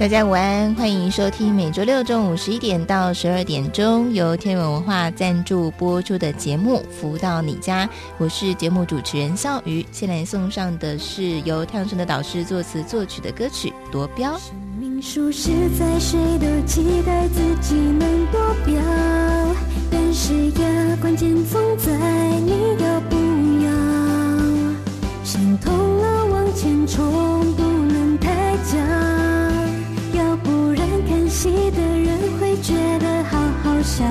大家午安，欢迎收听每周六中午十一点到十二点钟由天文文化赞助播出的节目《福到你家》，我是节目主持人笑鱼。先来送上的是由太阳盛德导师作词作曲的歌曲《夺标》。生命数十载，谁都期待自己能夺标，但是呀，关键总在你要不要。心痛了，往前冲，不戏的人会觉得好好笑，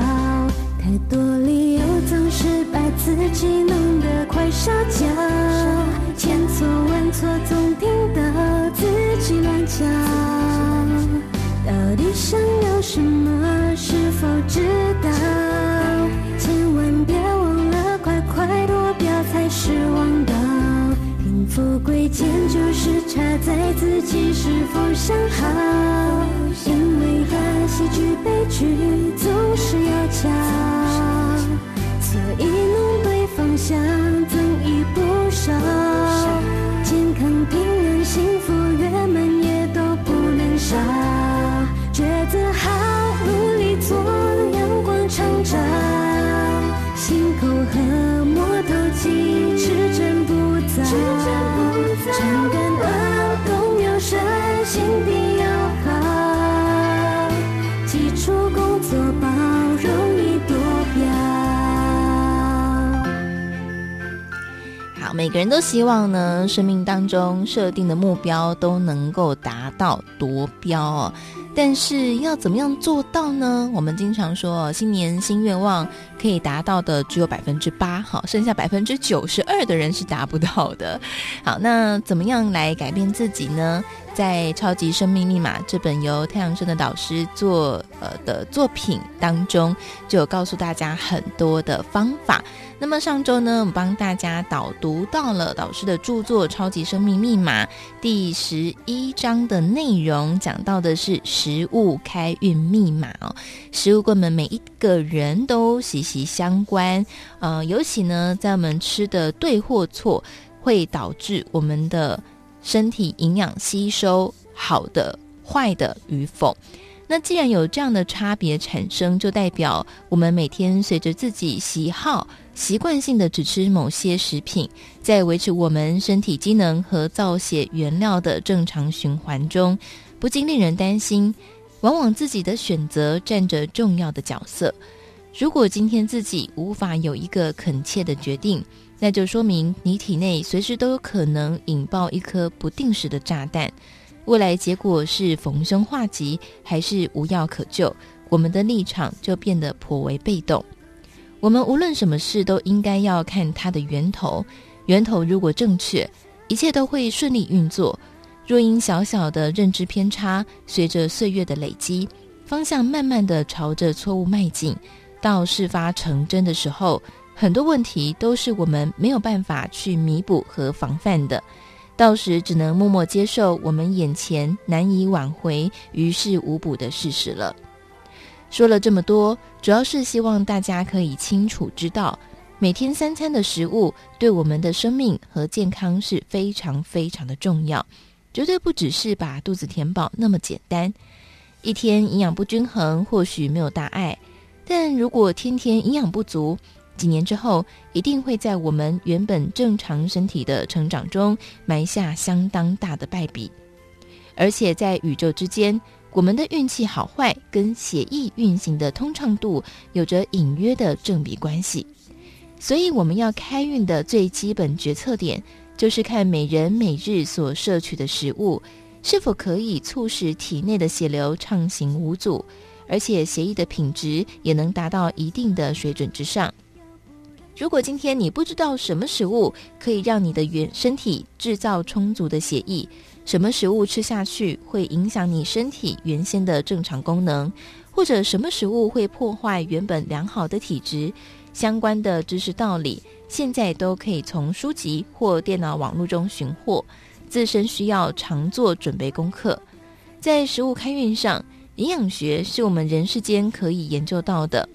太多理由总是把自己弄得快烧焦，千错万错总听到自己乱叫，到底想要什么？是否知道？千万别忘了，快快夺标才是王道。贫富贵贱就是差在自己是否想好。因为大喜剧悲剧总是要讲，所以弄对方向增益不少。健康平安幸福圆满也都不能少，抉择好努力做阳光成长，心口和摸头记持真不杂，真感恩都秒心底。每个人都希望呢，生命当中设定的目标都能够达到夺标哦。但是要怎么样做到呢？我们经常说，新年新愿望可以达到的只有百分之八，好，剩下百分之九十二的人是达不到的。好，那怎么样来改变自己呢？在《超级生命密码》这本由太阳盛德导师做呃的作品当中，就有告诉大家很多的方法。那么上周呢，我们帮大家导读到了导师的著作《超级生命密码》第十一章的内容，讲到的是食物开运密码哦。食物跟我们每一个人都息息相关，呃，尤其呢，在我们吃的对或错，会导致我们的身体营养吸收好的、坏的与否。那既然有这样的差别产生，就代表我们每天随着自己喜好、习惯性的只吃某些食品，在维持我们身体机能和造血原料的正常循环中，不禁令人担心。往往自己的选择占着重要的角色。如果今天自己无法有一个恳切的决定，那就说明你体内随时都有可能引爆一颗不定时的炸弹。未来结果是逢凶化吉，还是无药可救？我们的立场就变得颇为被动。我们无论什么事都应该要看它的源头，源头如果正确，一切都会顺利运作。若因小小的认知偏差，随着岁月的累积，方向慢慢的朝着错误迈进，到事发成真的时候，很多问题都是我们没有办法去弥补和防范的。到时只能默默接受我们眼前难以挽回、于事无补的事实了。说了这么多，主要是希望大家可以清楚知道，每天三餐的食物对我们的生命和健康是非常非常的重要，绝对不只是把肚子填饱那么简单。一天营养不均衡或许没有大碍，但如果天天营养不足，几年之后，一定会在我们原本正常身体的成长中埋下相当大的败笔。而且在宇宙之间，我们的运气好坏跟血液运行的通畅度有着隐约的正比关系。所以，我们要开运的最基本决策点，就是看每人每日所摄取的食物是否可以促使体内的血流畅行无阻，而且血液的品质也能达到一定的水准之上。如果今天你不知道什么食物可以让你的原身体制造充足的血液，什么食物吃下去会影响你身体原先的正常功能，或者什么食物会破坏原本良好的体质，相关的知识道理，现在都可以从书籍或电脑网络中寻获。自身需要常做准备功课。在食物开运上，营养学是我们人世间可以研究到的，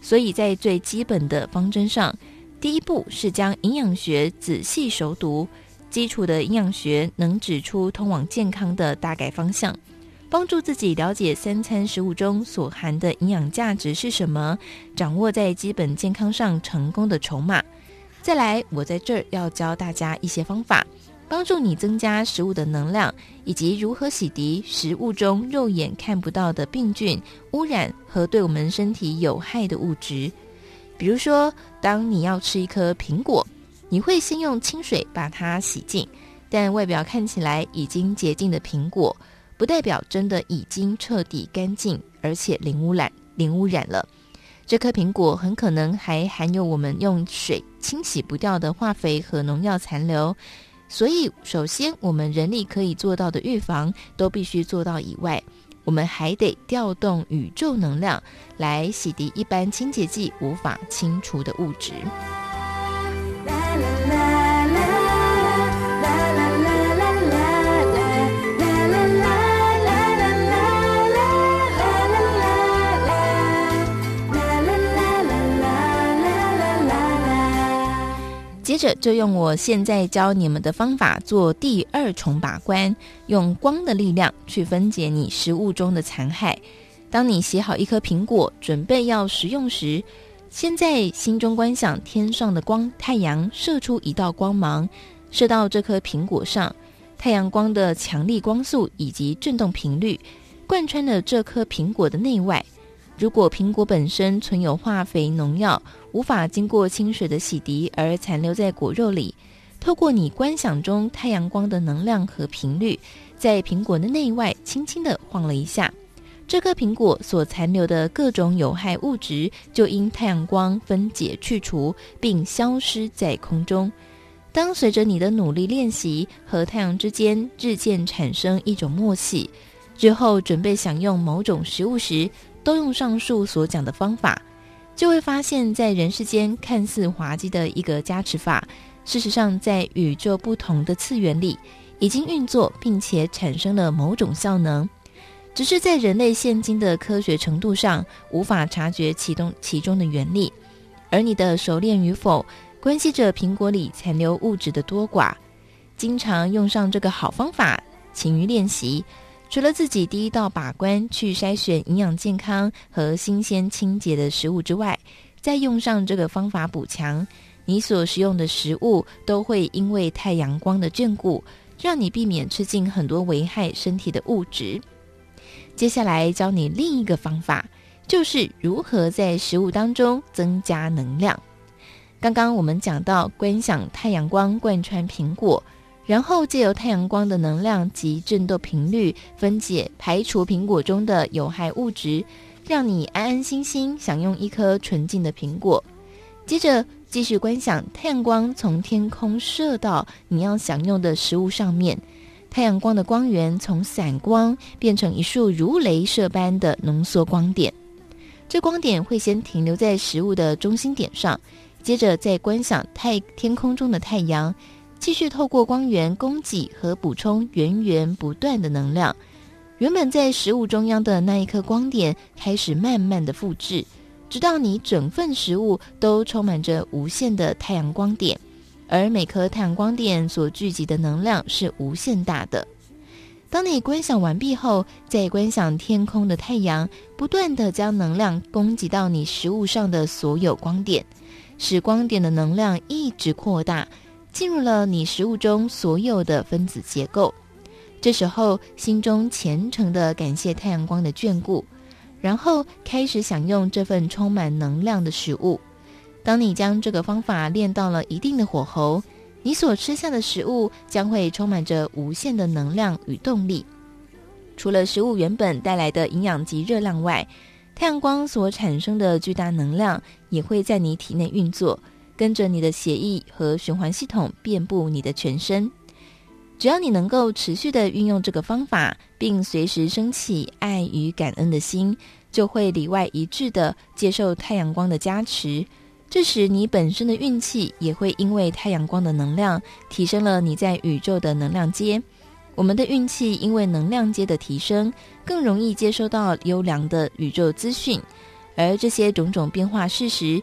所以在最基本的方针上，第一步是将营养学仔细熟读。基础的营养学能指出通往健康的大概方向，帮助自己了解三餐食物中所含的营养价值是什么，掌握在基本健康上成功的筹码。再来，我在这儿要教大家一些方法，帮助你增加食物的能量，以及如何洗涤食物中肉眼看不到的病菌、污染和对我们身体有害的物质。比如说，当你要吃一颗苹果。你会先用清水把它洗净，但外表看起来已经洁净的苹果，不代表真的已经彻底干净，而且零污染、零污染了。这颗苹果很可能还含有我们用水清洗不掉的化肥和农药残留。所以，首先我们人力可以做到的预防都必须做到以外，我们还得调动宇宙能量来洗涤一般清洁剂无法清除的物质。接着就用我现在教你们的方法做第二重把关，用光的力量去分解你食物中的残害。当你洗好一颗苹果，准备要食用时，先在心中观想天上的光，太阳射出一道光芒，射到这颗苹果上。太阳光的强力光速以及震动频率，贯穿了这颗苹果的内外。如果苹果本身存有化肥、农药，无法经过清水的洗涤而残留在果肉里，透过你观想中太阳光的能量和频率，在苹果的内外轻轻地晃了一下，这颗苹果所残留的各种有害物质就因太阳光分解去除，并消失在空中。当随着你的努力练习，和太阳之间日渐产生一种默契，之后准备享用某种食物时，都用上述所讲的方法，就会发现，在人世间看似滑稽的一个加持法，事实上在宇宙不同的次元里已经运作，并且产生了某种效能，只是在人类现今的科学程度上无法察觉其中其中的原理。而你的熟练与否，关系着苹果里残留物质的多寡。经常用上这个好方法，勤于练习。除了自己第一道把关去筛选营养健康和新鲜清洁的食物之外，再用上这个方法补强，你所食用的食物都会因为太阳光的眷顾，让你避免吃进很多危害身体的物质。接下来教你另一个方法，就是如何在食物当中增加能量。刚刚我们讲到观想太阳光贯穿苹果。然后借由太阳光的能量及振动频率分解排除苹果中的有害物质，让你安安心心享用一颗纯净的苹果。接着继续观想太阳光从天空射到你要享用的食物上面，太阳光的光源从散光变成一束如镭射般的浓缩光点。这光点会先停留在食物的中心点上，接着再观想太天空中的太阳。继续透过光源供给和补充源源不断的能量，原本在食物中央的那一颗光点开始慢慢的复制，直到你整份食物都充满着无限的太阳光点，而每颗太阳光点所聚集的能量是无限大的。当你观想完毕后，再观想天空的太阳不断的将能量供给到你食物上的所有光点，使光点的能量一直扩大。进入了你食物中所有的分子结构，这时候心中虔诚地感谢太阳光的眷顾，然后开始享用这份充满能量的食物。当你将这个方法练到了一定的火候，你所吃下的食物将会充满着无限的能量与动力。除了食物原本带来的营养及热量外，太阳光所产生的巨大能量也会在你体内运作。跟着你的血液和循环系统遍布你的全身，只要你能够持续的运用这个方法，并随时升起爱与感恩的心，就会里外一致的接受太阳光的加持。这时，你本身的运气也会因为太阳光的能量提升了，你在宇宙的能量阶。我们的运气因为能量阶的提升，更容易接收到优良的宇宙资讯，而这些种种变化事实，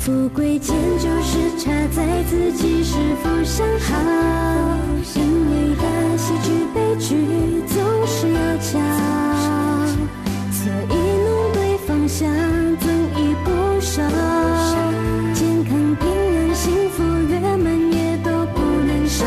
富贵迁就是差在自己是否想好，因为大喜剧悲剧总是要讲，所以弄对方向增益不少。健康平安幸福圆满也都不能少。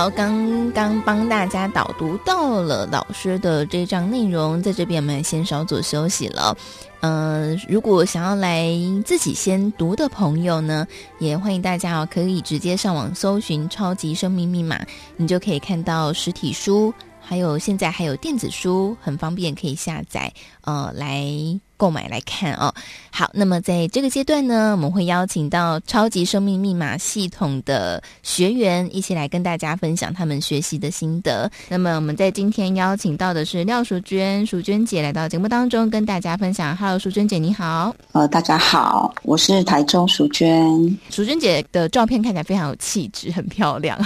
好，刚刚帮大家导读到了老师的这章内容，在这边我们先稍作休息了。嗯、如果想要来自己先读的朋友呢，也欢迎大家哦，可以直接上网搜寻《超级生命密码》，你就可以看到实体书，还有现在还有电子书，很方便可以下载，呃，来。购买来看哦，好，那么在这个阶段呢，我们会邀请到超级生命密码系统的学员一起来跟大家分享他们学习的心得。那么我们在今天邀请到的是廖淑娟，淑娟姐来到节目当中跟大家分享。Hello，淑娟姐你好。呃，大家好，我是台中淑娟。淑娟姐的照片看起来非常有气质，很漂亮。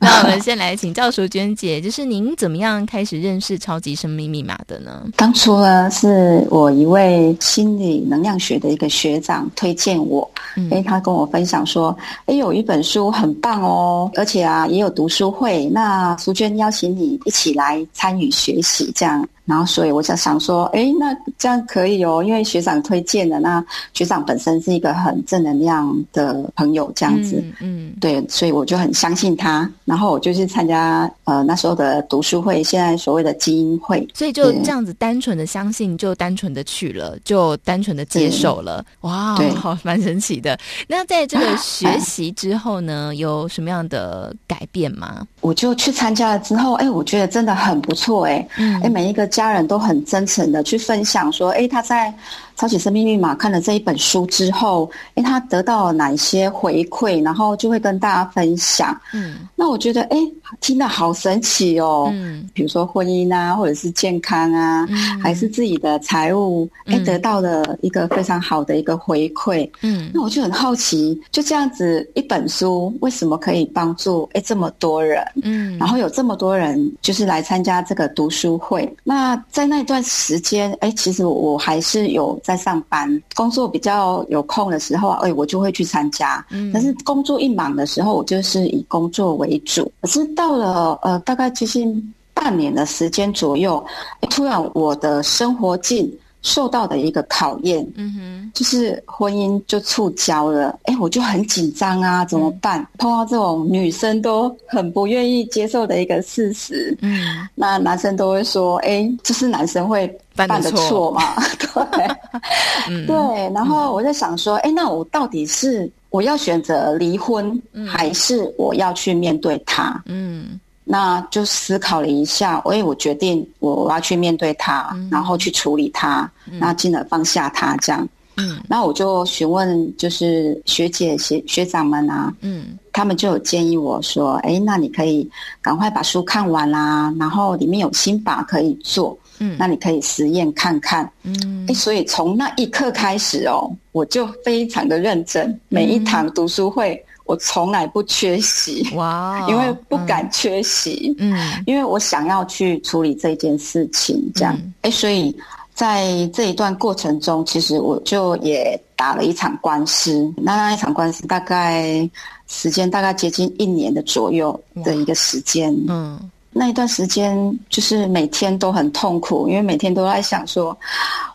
那我们先来请教淑娟姐，就是您怎么样开始认识超级生命密码的呢？当初呢，是我一。一位心理能量学的一个学长推荐我，因为他跟我分享说，哎，有一本书很棒哦，而且啊也有读书会，那淑娟邀请你一起来参与学习，这样。然后，所以我就想说，哎，那这样可以哦，因为学长推荐的。那学长本身是一个很正能量的朋友，这样子，嗯，嗯对，所以我就很相信他。然后我就去参加呃那时候的读书会，现在所谓的基因会。所以就这样子单纯的相信，就单纯的去了，就单纯的接受了。哇，对，好，蛮神奇的。那在这个学习之后呢，有什么样的改变吗？我就去参加了之后，哎，我觉得真的很不错，哎，嗯，哎，每一个。家人都很真诚的去分享说，诶，他在超级生命密码看了这一本书之后，诶，他得到了哪一些回馈，然后就会跟大家分享。嗯，那我觉得，诶，听得好神奇哦。嗯，比如说婚姻啊，或者是健康啊，还是自己的财务，诶，得到了一个非常好的一个回馈。嗯，那我就很好奇，就这样子一本书，为什么可以帮助诶这么多人？嗯，然后有这么多人就是来参加这个读书会。那在那段时间，诶，其实我还是有。在上班工作比较有空的时候，哎，我就会去参加。嗯，但是工作一忙的时候，我就是以工作为主。可是到了呃，大概接近半年的时间左右，突然我的生活境受到的一个考验，嗯哼，就是婚姻就触礁了。哎，我就很紧张啊，怎么办？嗯，碰到这种女生都很不愿意接受的一个事实，嗯，那男生都会说，哎，就是男生会。犯的错嘛，对，嗯、对。然后我在想说，哎、嗯，那我到底是我要选择离婚，嗯、还是我要去面对他？嗯，那就思考了一下，哎，我决定我我要去面对他，嗯、然后去处理他，嗯、那进而放下他，这样。嗯，那我就询问，就是学姐学学长们啊，嗯，他们就有建议我说，哎，那你可以赶快把书看完啦，然后里面有心法可以做。嗯，那你可以实验看看。嗯，哎，所以从那一刻开始哦，我就非常的认真，每一堂读书会，嗯、我从来不缺席。哇，因为不敢缺席。嗯，因为我想要去处理这件事情，这样。哎、嗯，所以在这一段过程中，其实我就也打了一场官司。那那一场官司大概时间大概接近一年的左右的一个时间。嗯，那一段时间就是每天都很痛苦，因为每天都在想说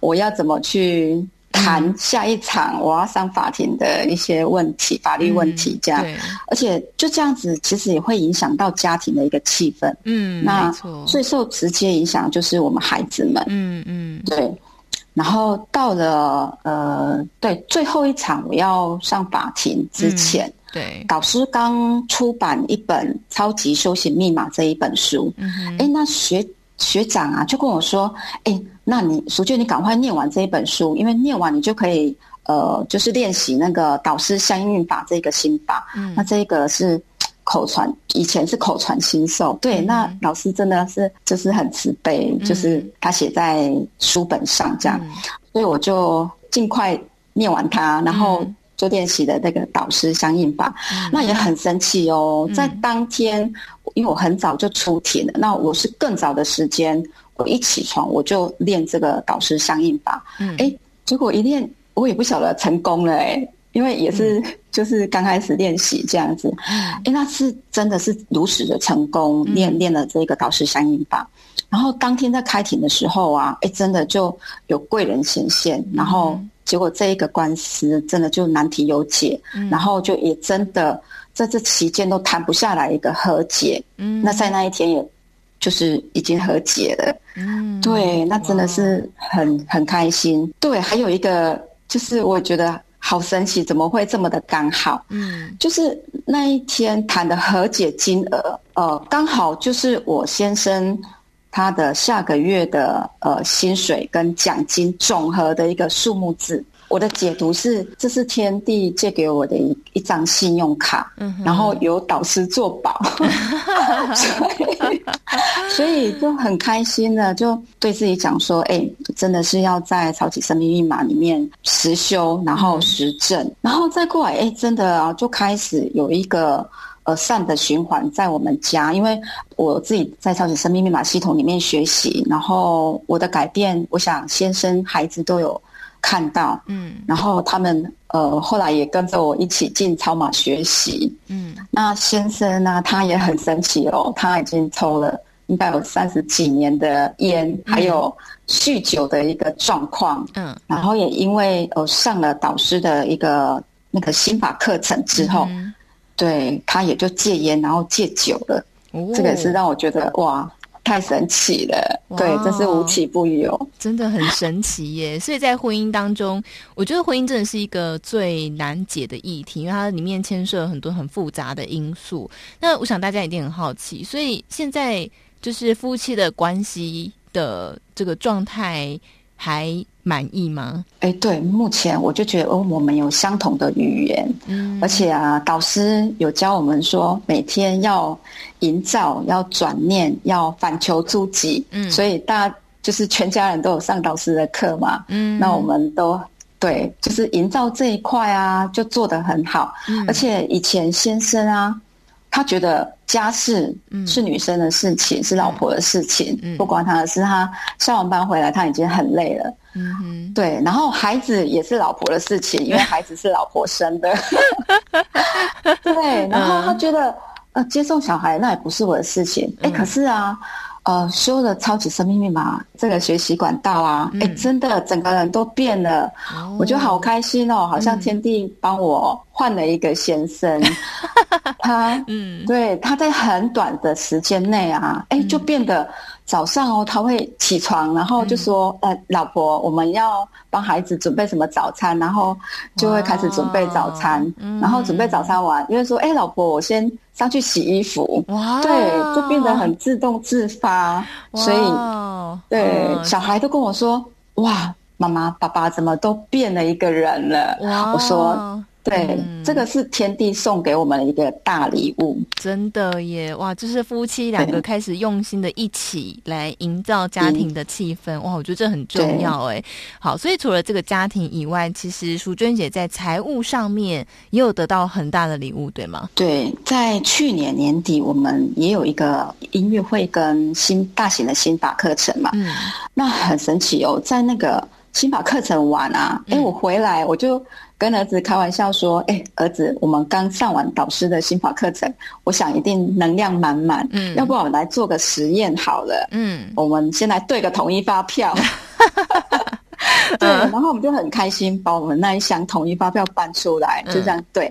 我要怎么去。谈下一场我要上法庭的一些问题，法律问题这样，而且就这样子，其实也会影响到家庭的一个气氛。嗯，那最受直接影响就是我们孩子们。嗯嗯，对。然后到了呃，对最后一场我要上法庭之前，对导师刚出版一本《超级修行密码》这一本书。嗯，哎，那学学长啊，就跟我说，哎。那你淑娟，你赶快念完这一本书，因为念完你就可以呃，就是练习那个导师相应运法这个心法。嗯，那这个是口传，以前是口传心授。对，嗯、那老师真的是就是很慈悲，嗯、就是他写在书本上这样，嗯、所以我就尽快念完它，然后就练习的那个导师相应法。嗯、那也很神奇哦，在当天，因为我很早就出庭了，那我是更早的时间。我一起床我就练这个导师相应法，嗯，哎，结果一练我也不晓得成功了，哎，因为也是就是刚开始练习这样子，哎，那是真的是如实的成功练练了这个导师相应法，然后当天在开庭的时候啊，哎，真的就有贵人显现，然后结果这一个官司真的就难题有解，然后就也真的在这期间都谈不下来一个和解，嗯，那在那一天也。就是已经和解了，嗯，对，那真的是很很开心。对，还有一个就是我觉得好神奇，怎么会这么的刚好？嗯，就是那一天谈的和解金额，呃，刚好就是我先生他的下个月的呃薪水跟奖金总和的一个数目字。我的解读是，这是天地借给我的一一张信用卡，嗯、然后有导师做保，所以所以就很开心的，就对自己讲说，哎、欸，真的是要在超级生命密码里面实修，然后实证，嗯、然后再过来，哎、欸，真的啊，就开始有一个呃善的循环在我们家，因为我自己在超级生命密码系统里面学习，然后我的改变，我想先生孩子都有。看到，嗯，然后他们呃后来也跟着我一起进超码学习，嗯，那先生呢，他也很神奇哦，他已经抽了应该有三十几年的烟，嗯、还有酗酒的一个状况，嗯，然后也因为呃上了导师的一个那个心法课程之后，嗯、对，他也就戒烟，然后戒酒了，哦、这个也是让我觉得哇。太神奇了，哇对，真是无奇不有，真的很神奇耶。所以在婚姻当中，我觉得婚姻真的是一个最难解的议题，因为它里面牵涉很多很复杂的因素。那我想大家一定很好奇，所以现在就是夫妻的关系的这个状态还满意吗？哎，对，目前我就觉得我们有相同的语言，嗯，而且啊，导师有教我们说每天要。营造要转念，要反求诸己，嗯，所以大家就是全家人都有上导师的课嘛，嗯，那我们都对，就是营造这一块啊，就做得很好，嗯，而且以前先生啊，他觉得家事是女生的事情，嗯，是老婆的事情，嗯，不关他的事，他上完班回来他已经很累了，嗯哼，对，然后孩子也是老婆的事情，因为孩子是老婆生的，对，然后他觉得。呃，接送小孩那也不是我的事情，哎、嗯，可是啊，呃，修了超级生命密码这个学习管道啊，哎、嗯，真的整个人都变了，哦、我就好开心哦，好像天地帮我换了一个先生，嗯、他，嗯，对，他在很短的时间内啊，哎，就变得。早上哦，他会起床，然后就说：“嗯、呃，老婆，我们要帮孩子准备什么早餐？”然后就会开始准备早餐，哇然后准备早餐完，因为说：“哎、欸，老婆，我先上去洗衣服。哇”对，就变得很自动自发，所以对、嗯、小孩都跟我说：“哇，妈妈、爸爸怎么都变了一个人了？”哇我说。对，嗯、这个是天地送给我们的一个大礼物，真的耶！哇，就是夫妻两个开始用心的一起来营造家庭的气氛，哇，我觉得这很重要哎。好，所以除了这个家庭以外，其实淑娟姐在财务上面也有得到很大的礼物，对吗？对，在去年年底，我们也有一个音乐会跟新大型的新法课程嘛，嗯，那很神奇哦，在那个新法课程完啊，哎、嗯，我回来我就。跟儿子开玩笑说：“哎、欸，儿子，我们刚上完导师的心法课程，我想一定能量满满。嗯，要不然我们来做个实验好了。嗯，我们先来对个统一发票。对，然后我们就很开心，把我们那一箱统一发票搬出来，就这样对。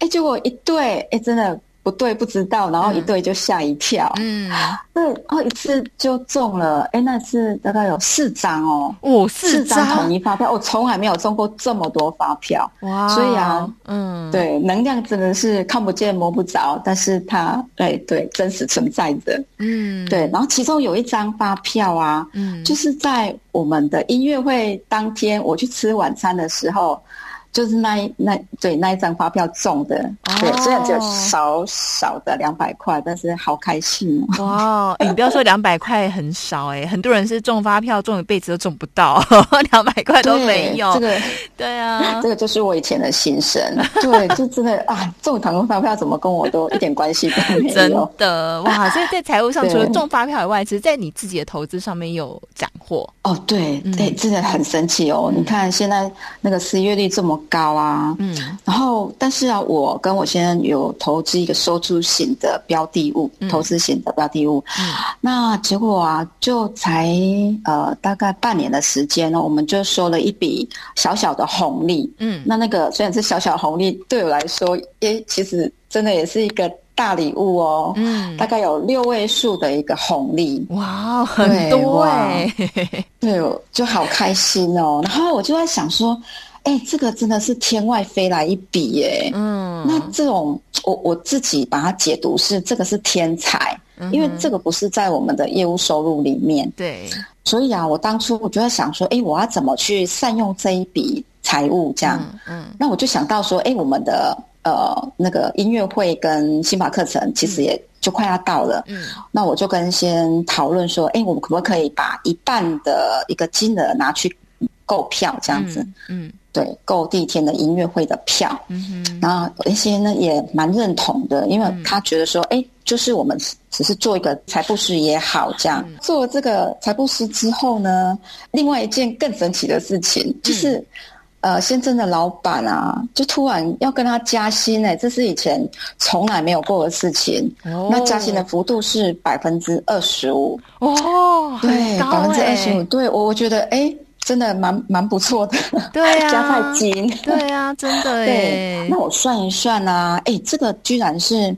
哎、嗯，结果一对，哎，真的。”不对，不知道，然后一对就吓一跳。嗯，对，然后一次就中了。哎，那次大概有四张哦，哦，四张统一发票，我从来没有中过这么多发票。哇，所以啊，嗯，对，能量真的是看不见摸不着，但是它，哎，对，真实存在着。嗯，对，然后其中有一张发票啊，嗯，就是在我们的音乐会当天，我去吃晚餐的时候。就是那一那对那一张发票中的，哦、对，虽然只有少少的两百块，但是好开心哦！哇，欸、你不要说两百块很少哎、欸，很多人是中发票中一辈子都中不到，两百块都没有。这个对啊，这个就是我以前的心声。对，就真的啊，中唐工发票怎么跟我都一点关系都没有？真的哇！所以在财务上，除了中发票以外，其实在你自己的投资上面有斩获哦。对，对，真的很神奇哦！嗯、你看现在那个失业率这么高啊，嗯，然后但是啊，我跟我先生有投资一个收租型的标的物，嗯、投资型的标的物，嗯，那结果啊，就才呃大概半年的时间呢，我们就收了一笔小小的红利，嗯，那那个虽然是小小红利，对我来说，也其实真的也是一个大礼物哦，嗯，大概有六位数的一个红利，哇，很多哎，对，就好开心哦，然后我就在想说。哎、欸，这个真的是天外飞来一笔耶！嗯，那这种我我自己把它解读是这个是天才，嗯、因为这个不是在我们的业务收入里面。对，所以啊，我当初我就在想说，哎、欸，我要怎么去善用这一笔财务？这样，嗯，嗯那我就想到说，哎、欸，我们的呃那个音乐会跟新法课程其实也就快要到了，嗯，那我就跟先讨论说，哎、欸，我们可不可以把一半的一个金额拿去购票这样子？嗯。嗯对，购第一天的音乐会的票，嗯哼，然后一些呢也蛮认同的，因为他觉得说，哎、嗯，就是我们只是做一个财布师也好，这样、嗯、做了这个财布师之后呢，另外一件更神奇的事情就是，嗯、呃，先生的老板啊，就突然要跟他加薪，哎，这是以前从来没有过的事情。哦，那加薪的幅度是百分之二十五，哦，对，百分之二十五，对我我觉得，哎。真的蛮蛮不错的，对、啊，加太金，对呀、啊，真的 对。那我算一算啊，哎，这个居然是，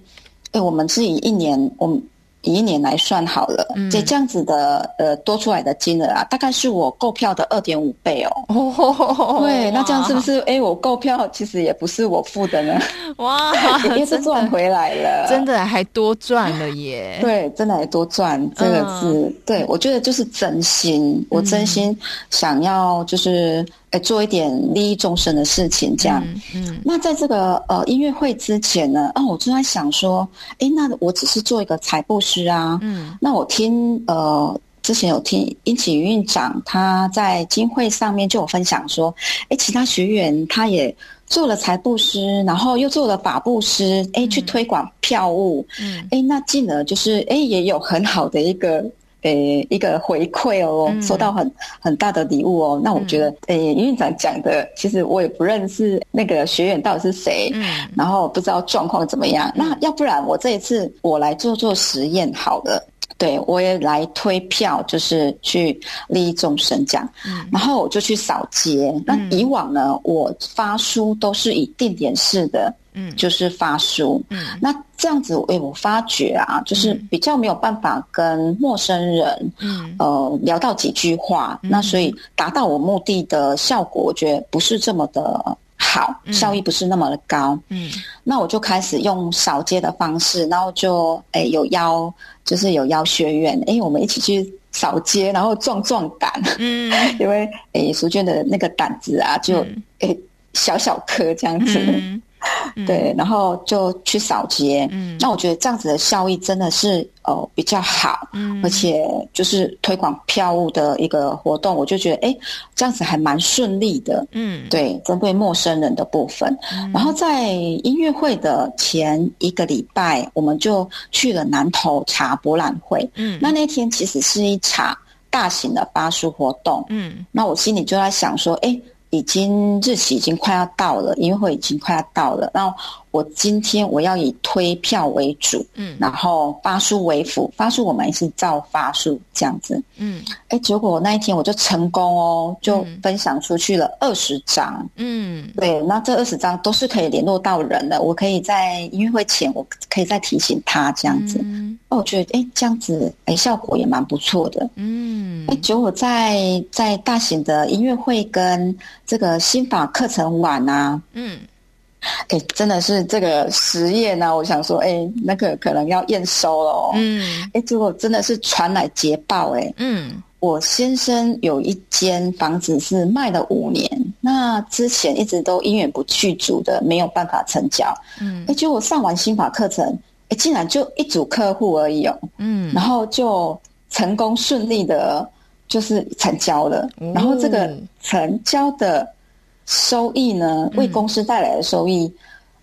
哎，我们是以一年，我们。以一年来算好了，这、嗯、这样子的呃多出来的金额啊，大概是我购票的二点五倍哦。哦，对，那这样是不是？哎，我购票其实也不是我付的呢。哇，也是赚回来了，真的还多赚了耶。对，真的还多赚，这个是、嗯、对，我觉得就是真心，我真心想要就是。哎，做一点利益众生的事情，这样。嗯。嗯，那在这个呃音乐会之前呢，啊，我就在想说，哎，那我只是做一个财布施啊。嗯。那我听呃之前有听殷启院长他在金会上面就有分享说，哎，其他学员他也做了财布施，然后又做了法布施，哎，去推广票务。嗯。哎，那进而就是哎也有很好的一个。诶，一个回馈哦，收到很很大的礼物哦。嗯、那我觉得，诶，院长讲的，其实我也不认识那个学员到底是谁，嗯，然后不知道状况怎么样。嗯、那要不然我这一次我来做做实验好了，对我也来推票，就是去利益众生这样。嗯，然后我就去扫街。嗯、那以往呢，我发书都是以定点式的。嗯，就是发书，嗯，那这样子，哎，我发觉啊，就是比较没有办法跟陌生人，嗯，呃，聊到几句话，嗯、那所以达到我目的的效果，我觉得不是这么的好，嗯、效益不是那么的高，嗯，那我就开始用扫街的方式，然后就，哎，有邀，就是有邀学员，哎，我们一起去扫街，然后壮壮胆，嗯，因为，哎，淑娟的那个胆子啊，就。小小颗这样子。嗯对，然后就去扫街。嗯，那我觉得这样子的效益真的是呃比较好，嗯，而且就是推广票务的一个活动，我就觉得哎，这样子还蛮顺利的。嗯，对，针对陌生人的部分，嗯，然后在音乐会的前一个礼拜，我们就去了南投茶博览会。嗯，那那天其实是一场大型的发书活动。嗯，那我心里就在想说，哎。已经日期已经快要到了，音乐会已经快要到了，然后。我今天我要以推票为主，嗯，然后发书为辅，发书我们也是照发书这样子，嗯，哎，结果那一天我就成功哦，就分享出去了二十张，嗯，对，那这二十张都是可以联络到人的，我可以在音乐会前，我可以再提醒他这样子，嗯，哦，我觉得哎这样子哎效果也蛮不错的，嗯，哎，结果在在大型的音乐会跟这个心法课程晚啊，嗯。哎，真的是这个实验呢、啊，我想说，哎，那个可能要验收了哦。嗯，哎，结果真的是传来捷报，哎，嗯，我先生有一间房子是卖了五年，那之前一直都因缘不具足的，没有办法成交。嗯，哎，结果上完心法课程，哎，竟然就一组客户而已哦。嗯，然后就成功顺利的，就是成交了。嗯、然后这个成交的。收益呢，为公司带来的收益，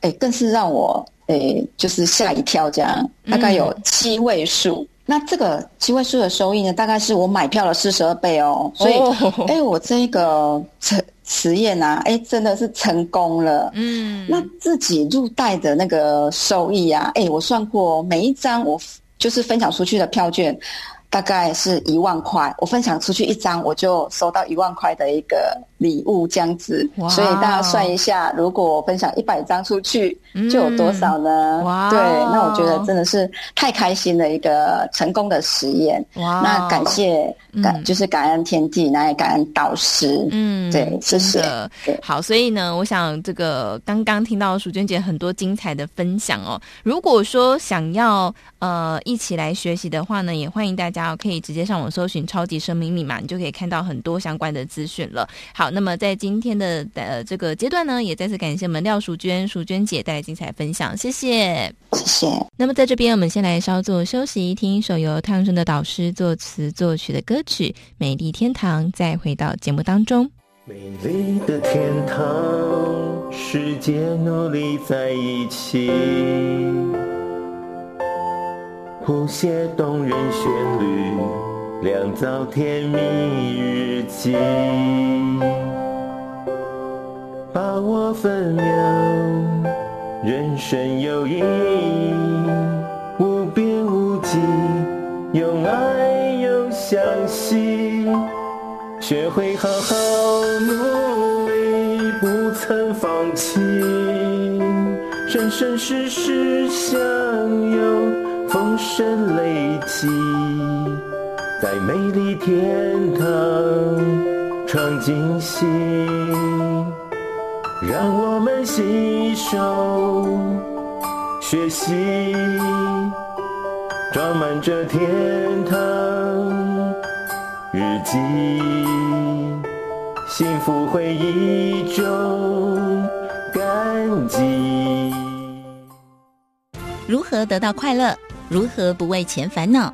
哎、嗯，更是让我哎，就是吓一跳，这样大概有七位数。嗯、那这个七位数的收益呢，大概是我买票的四十二倍哦。所以，哎、哦，我这个实实验啊，哎，真的是成功了。嗯，那自己入袋的那个收益啊，哎，我算过，每一张我就是分享出去的票券。大概是一万块，我分享出去一张，我就收到一万块的一个礼物，这样子。Wow. 所以大家算一下，如果我分享一百张出去，就有多少呢？哇、嗯！对，那我觉得真的是太开心的一个成功的实验。哇！那感谢感、嗯、就是感恩天地，那也感恩导师。嗯，对，谢谢。对，好，所以呢，我想这个刚刚听到淑娟姐很多精彩的分享哦。如果说想要呃一起来学习的话呢，也欢迎大家。可以直接上网搜寻“超级生命密码”，你就可以看到很多相关的资讯了。好，那么在今天的呃这个阶段呢，也再次感谢我们廖淑娟、淑娟姐带来精彩分享，谢谢，谢谢。那么在这边，我们先来稍作休息，听一首由汤生的导师作词作曲的歌曲《美丽天堂》，再回到节目当中。美丽的天堂，世界努力在一起。谱写动人旋律，酿造甜蜜日记，把握分秒，人生有意义，无边无际，有爱有相惜，学会好好努力，不曾放弃，生生世世相拥。丰盛累积，在美丽天堂创惊喜，让我们携手学习，装满这天堂日记，幸福回忆中感激。如何得到快乐？如何不为钱烦恼？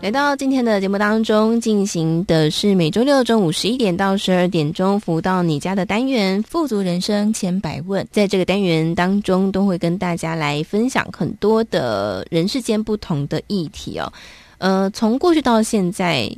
来到今天的节目当中，进行的是每周六中午十一点到十二点钟服务到你家的单元《富足人生千百问》。在这个单元当中，都会跟大家来分享很多的人世间不同的议题哦。呃，从过去到现在，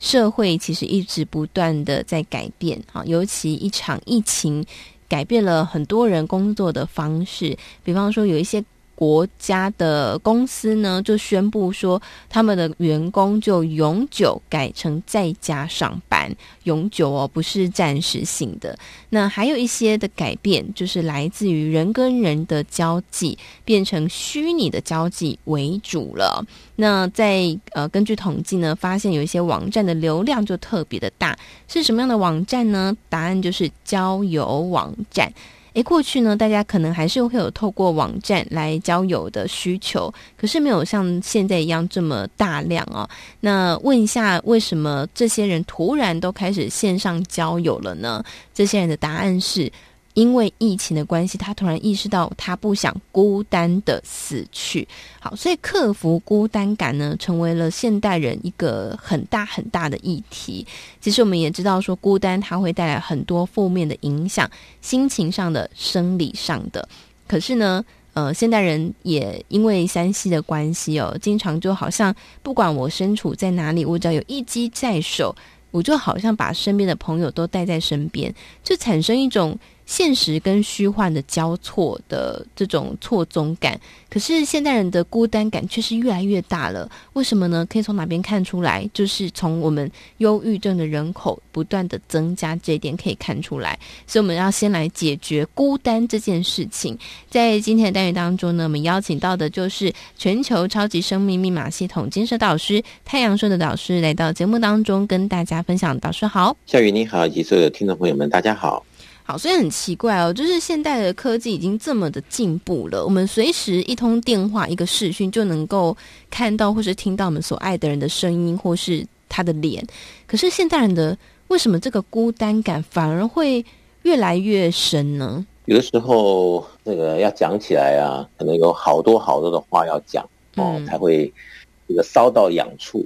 社会其实一直不断的在改变啊，尤其一场疫情改变了很多人工作的方式，比方说有一些。国家的公司呢，就宣布说，他们的员工就永久改成在家上班，永久哦，不是暂时性的。那还有一些的改变，就是来自于人跟人的交际变成虚拟的交际为主了。那在呃，根据统计呢，发现有一些网站的流量就特别的大，是什么样的网站呢？答案就是交友网站。诶，过去呢，大家可能还是会有透过网站来交友的需求，可是没有像现在一样这么大量哦。那问一下，为什么这些人突然都开始线上交友了呢？这些人的答案是。因为疫情的关系，他突然意识到他不想孤单的死去。好，所以克服孤单感呢，成为了现代人一个很大很大的议题。其实我们也知道，说孤单它会带来很多负面的影响，心情上的、生理上的。可是呢，呃，现代人也因为 3C 的关系哦，经常就好像不管我身处在哪里，我只要有一机在手，我就好像把身边的朋友都带在身边，就产生一种。现实跟虚幻的交错的这种错综感，可是现代人的孤单感却是越来越大了。为什么呢？可以从哪边看出来？就是从我们忧郁症的人口不断的增加这一点可以看出来。所以我们要先来解决孤单这件事情。在今天的单元当中呢，我们邀请到的就是全球超级生命密码系统精神导师太阳顺的导师来到节目当中跟大家分享。导师好，夏雨你好，以及所有的听众朋友们，大家好。好，所以很奇怪哦，就是现代的科技已经这么的进步了，我们随时一通电话、一个视讯就能够看到或是听到我们所爱的人的声音或是他的脸。可是现代人的为什么这个孤单感反而会越来越深呢？有的时候，那个要讲起来啊，可能有好多好多的话要讲哦，嗯、才会这个烧到痒处。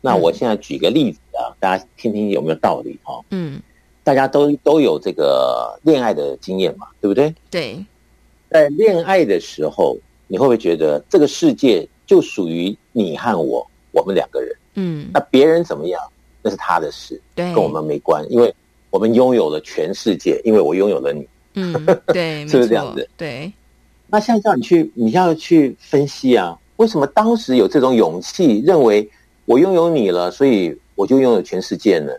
那我现在举个例子啊，嗯、大家听听有没有道理哈？嗯。大家都都有这个恋爱的经验嘛，对不对？对，在恋爱的时候，你会不会觉得这个世界就属于你和我，我们两个人？嗯，那别人怎么样，那是他的事，对，跟我们没关，因为我们拥有了全世界，因为我拥有了你。嗯，对，是不是这样子？对。那现在叫你去，你要去分析啊，为什么当时有这种勇气，认为我拥有你了，所以我就拥有全世界呢？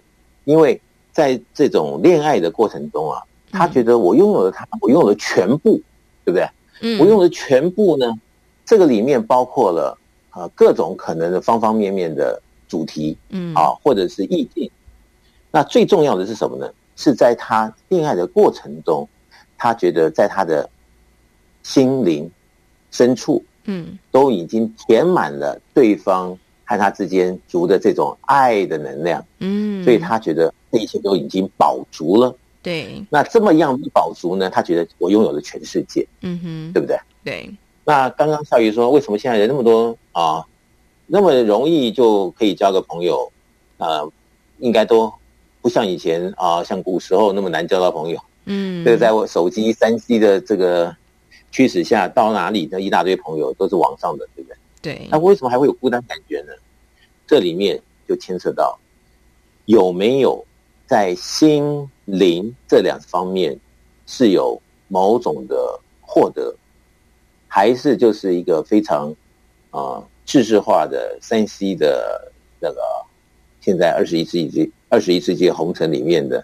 因为。在这种恋爱的过程中啊，他觉得我拥有了他，我拥有了全部，对不对？嗯，我拥有了全部呢，这个里面包括了啊各种可能的方方面面的主题，嗯啊，或者是意境。那最重要的是什么呢？是在他恋爱的过程中，他觉得在他的心灵深处，嗯，都已经填满了对方和他之间足的这种爱的能量，嗯，所以他觉得。这一切都已经饱足了，对。那这么样一饱足呢？他觉得我拥有了全世界，嗯哼，对不对？对。那刚刚小雨说，为什么现在人那么多啊？那么容易就可以交个朋友啊？应该都不像以前啊，像古时候那么难交到朋友。嗯，这个在我手机三 C 的这个驱使下，到哪里的一大堆朋友都是网上的，对不对？对。那为什么还会有孤单感觉呢？这里面就牵扯到有没有。在心灵这两方面是有某种的获得，还是就是一个非常啊制式化的三 C 的那个现在二十一世纪二十一世纪红尘里面的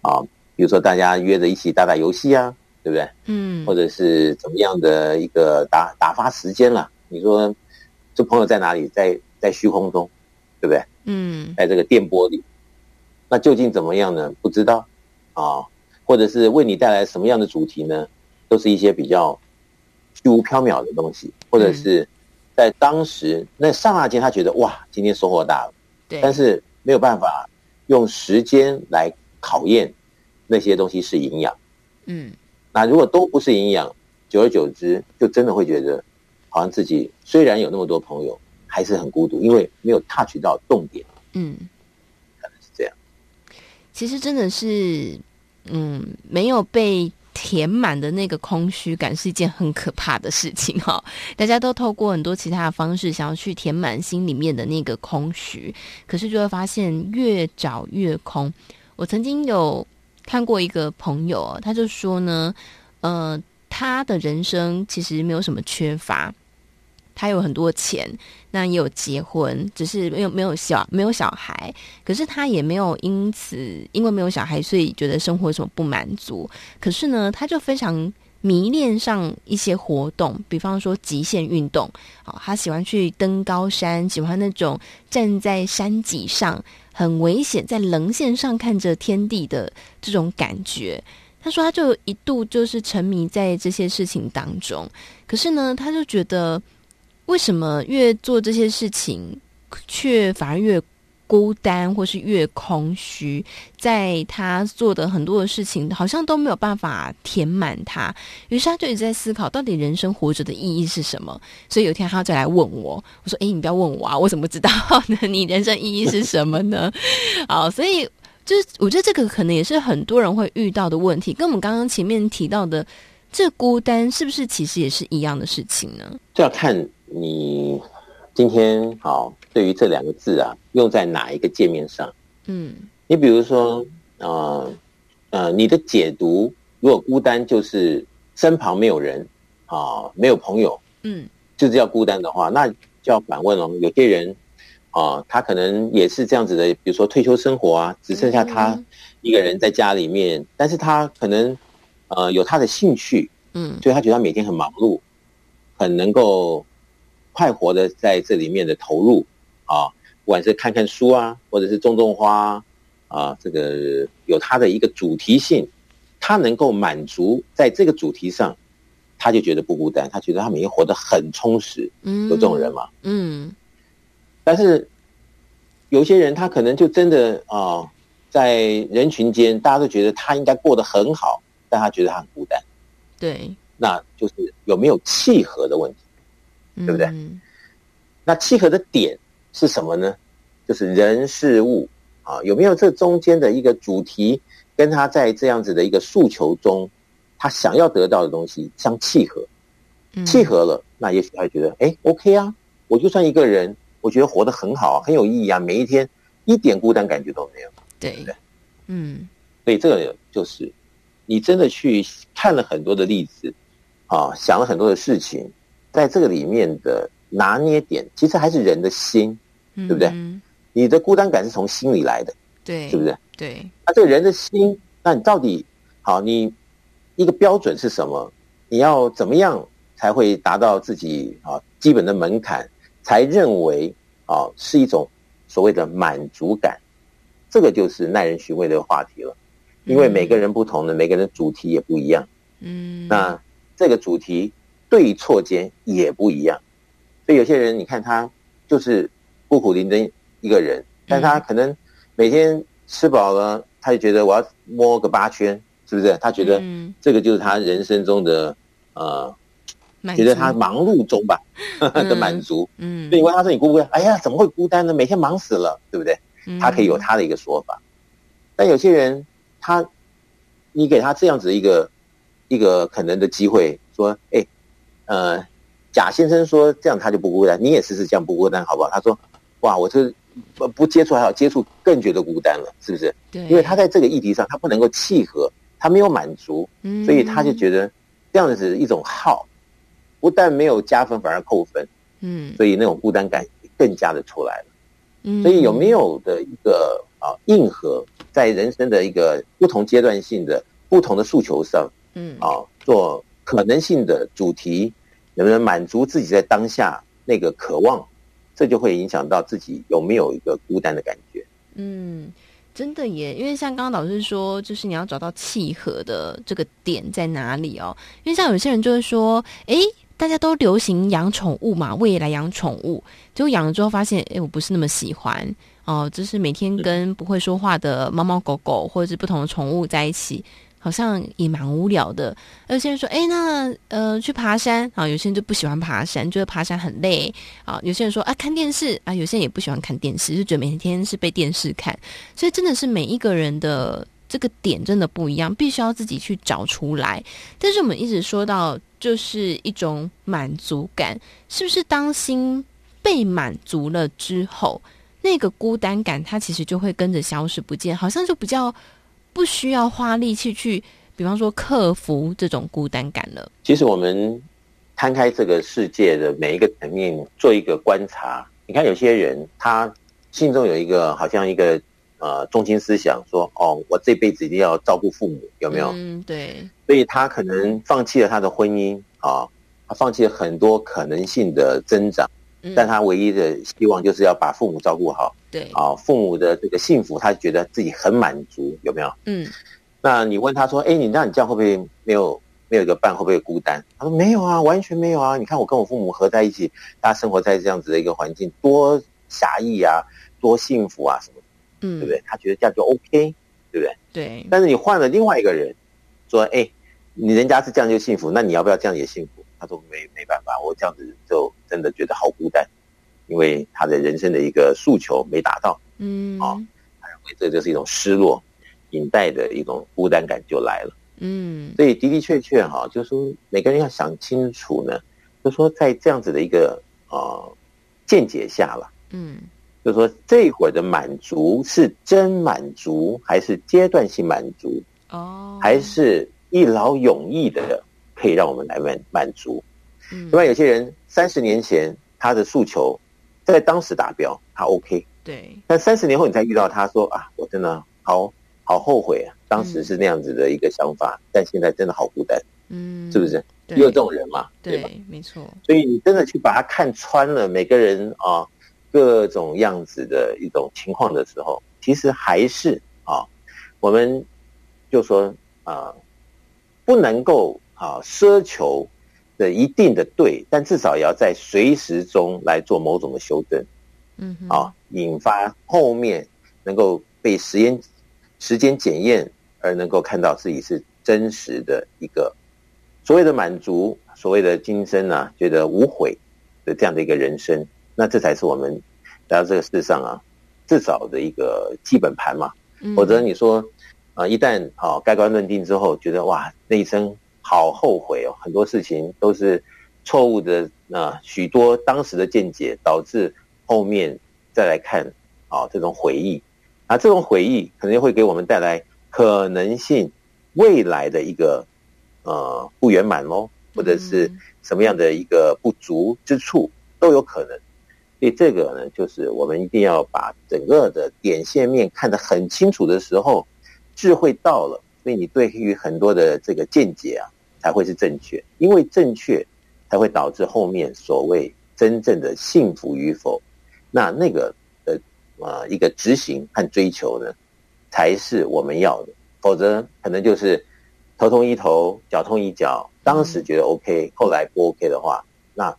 啊，比如说大家约着一起打打游戏啊，对不对？嗯，或者是怎么样的一个打打发时间了？你说这朋友在哪里？在在虚空中，对不对？嗯，在这个电波里。那究竟怎么样呢？不知道啊，或者是为你带来什么样的主题呢？都是一些比较虚无缥缈的东西，或者是在当时那刹那间，他觉得哇，今天收获大了。对。但是没有办法用时间来考验那些东西是营养。嗯。那如果都不是营养，久而久之，就真的会觉得好像自己虽然有那么多朋友，还是很孤独，因为没有 touch 到重点。嗯。可能是这样其实真的是，嗯，没有被填满的那个空虚感是一件很可怕的事情哈。大家都透过很多其他的方式想要去填满心里面的那个空虚，可是就会发现越找越空。我曾经有看过一个朋友，他就说呢，呃。他的人生其实没有什么缺乏，他有很多钱，那也有结婚，只是没有没有小没有小孩，可是他也没有因此因为没有小孩，所以觉得生活有什么不满足。可是呢，他就非常。迷恋上一些活动，比方说极限运动，哦，他喜欢去登高山，喜欢那种站在山脊上很危险，在棱线上看着天地的这种感觉。他说，他就一度就是沉迷在这些事情当中。可是呢，他就觉得，为什么越做这些事情，却反而越孤单或是越空虚，在他做的很多的事情，好像都没有办法填满他。于是他就一直在思考，到底人生活着的意义是什么？所以有一天他就来问我，我说：“诶，你不要问我啊，我怎么知道呢？你人生意义是什么呢？”好，所以就是我觉得这个可能也是很多人会遇到的问题，跟我们刚刚前面提到的这孤单，是不是其实也是一样的事情呢？就要看你。今天好，对于这两个字啊，用在哪一个界面上？嗯，你比如说，呃，呃，你的解读，如果孤单就是身旁没有人啊，没有朋友，嗯，就是叫孤单的话，那就要反问了。有些人啊，他可能也是这样子的，比如说退休生活啊，只剩下他一个人在家里面，嗯、但是他可能呃有他的兴趣，嗯，所以他觉得他每天很忙碌，很能够。快活的在这里面的投入啊，不管是看看书啊，或者是种种花啊，这个有他的一个主题性，他能够满足在这个主题上，他就觉得不孤单，他觉得他每天活得很充实。嗯，有这种人吗？嗯。但是有些人他可能就真的啊，在人群间大家都觉得他应该过得很好，但他觉得他很孤单。对，那就是有没有契合的问题。对不对？嗯、那契合的点是什么呢？就是人事物啊，有没有这中间的一个主题，跟他在这样子的一个诉求中，他想要得到的东西相契合？契合了，那也许他会觉得，哎，OK 啊，我就算一个人，我觉得活得很好，很有意义啊，每一天一点孤单感觉都没有，对，对不对？嗯，所以这个就是你真的去看了很多的例子啊，想了很多的事情。在这个里面的拿捏点，其实还是人的心，对不对？嗯、你的孤单感是从心里来的，对，是不是？对。那这个人的心，那你到底好？你一个标准是什么？你要怎么样才会达到自己啊基本的门槛，才认为啊是一种所谓的满足感？这个就是耐人寻味的话题了。因为每个人不同的，每个人主题也不一样。嗯。那这个主题。对错间也不一样，所以有些人你看他就是孤苦伶仃一个人，但他可能每天吃饱了，他就觉得我要摸个八圈，是不是？他觉得这个就是他人生中的呃，觉得他忙碌中吧 的满足。嗯，所以问他说你孤不孤单？哎呀，怎么会孤单呢？每天忙死了，对不对？他可以有他的一个说法，但有些人他，你给他这样子一个一个可能的机会，说，哎。呃，贾先生说这样他就不孤单，你也试试这样不孤单好不好？他说，哇，我这不不接触还好，接触更觉得孤单了，是不是？对，因为他在这个议题上他不能够契合，他没有满足，嗯，所以他就觉得这样子一种耗，不但没有加分反而扣分，嗯，所以那种孤单感更加的出来了，嗯，所以有没有的一个啊硬核在人生的一个不同阶段性的不同的诉求上，嗯啊做可能性的主题。能不能满足自己在当下那个渴望，这就会影响到自己有没有一个孤单的感觉。嗯，真的耶，因为像刚刚老师说，就是你要找到契合的这个点在哪里哦。因为像有些人就会说，哎，大家都流行养宠物嘛，我也来养宠物，结果养了之后发现，哎，我不是那么喜欢哦，就是每天跟不会说话的猫猫狗狗或者是不同的宠物在一起。好像也蛮无聊的。有些人说：“哎，那呃，去爬山啊。”有些人就不喜欢爬山，觉得爬山很累啊。有些人说：“啊，看电视啊。”有些人也不喜欢看电视，就觉得每天是被电视看。所以真的是每一个人的这个点真的不一样，必须要自己去找出来。但是我们一直说到，就是一种满足感，是不是当心被满足了之后，那个孤单感它其实就会跟着消失不见，好像就比较。不需要花力气去比方说克服这种孤单感了？其实我们摊开这个世界的每一个层面做一个观察，你看有些人他心中有一个好像一个呃中心思想说，说哦，我这辈子一定要照顾父母，有没有？嗯，对。所以他可能放弃了他的婚姻啊，他放弃了很多可能性的增长。但他唯一的希望就是要把父母照顾好，对啊，父母的这个幸福，他觉得自己很满足，有没有？嗯，那你问他说，哎，你那你这样会不会没有没有一个伴，会不会孤单？他说没有啊，完全没有啊。你看我跟我父母合在一起，大家生活在这样子的一个环境，多侠义啊，多幸福啊，什么，嗯，对不对？他觉得这样就 OK，对不对？对。但是你换了另外一个人，说，哎，你人家是这样就幸福，那你要不要这样也幸福？他说没没办法，我这样子就真的觉得好孤单，因为他的人生的一个诉求没达到，嗯，啊，他认为这就是一种失落，引带的一种孤单感就来了，嗯，所以的的确确哈，就是说每个人要想清楚呢，就是说在这样子的一个呃见解下了，嗯，就是说这一会儿的满足是真满足还是阶段性满足，哦，还是一劳永逸的？可以让我们来满满足，嗯，另外有些人三十年前他的诉求在当时达标，他 OK，对，但三十年后你再遇到他说啊，我真的好好后悔啊，当时是那样子的一个想法，嗯，但现在真的好孤单，嗯，是不是？也有这种人嘛，对吧？对，没错。所以你真的去把他看穿了，每个人啊各种样子的一种情况的时候，其实还是啊，我们就说啊，不能够。啊，奢求的一定的对，但至少也要在随时中来做某种的修正，嗯，啊，引发后面能够被实验时间检验，而能够看到自己是真实的一个所谓的满足，所谓的今生啊，觉得无悔的这样的一个人生，那这才是我们来到这个世上啊，至少的一个基本盘嘛。否则你说啊，一旦啊盖棺论定之后，觉得哇，那一生。好后悔哦，很多事情都是错误的啊，许多当时的见解导致后面再来看啊，这种回忆啊，这种回忆可能会给我们带来可能性未来的一个呃不圆满哦，或者是什么样的一个不足之处都有可能。所以这个呢，就是我们一定要把整个的点线面看得很清楚的时候，智慧到了，所以你对于很多的这个见解啊。才会是正确，因为正确才会导致后面所谓真正的幸福与否，那那个的啊、呃、一个执行和追求呢，才是我们要的，否则可能就是头痛医头，脚痛医脚，当时觉得 OK，后来不 OK 的话，那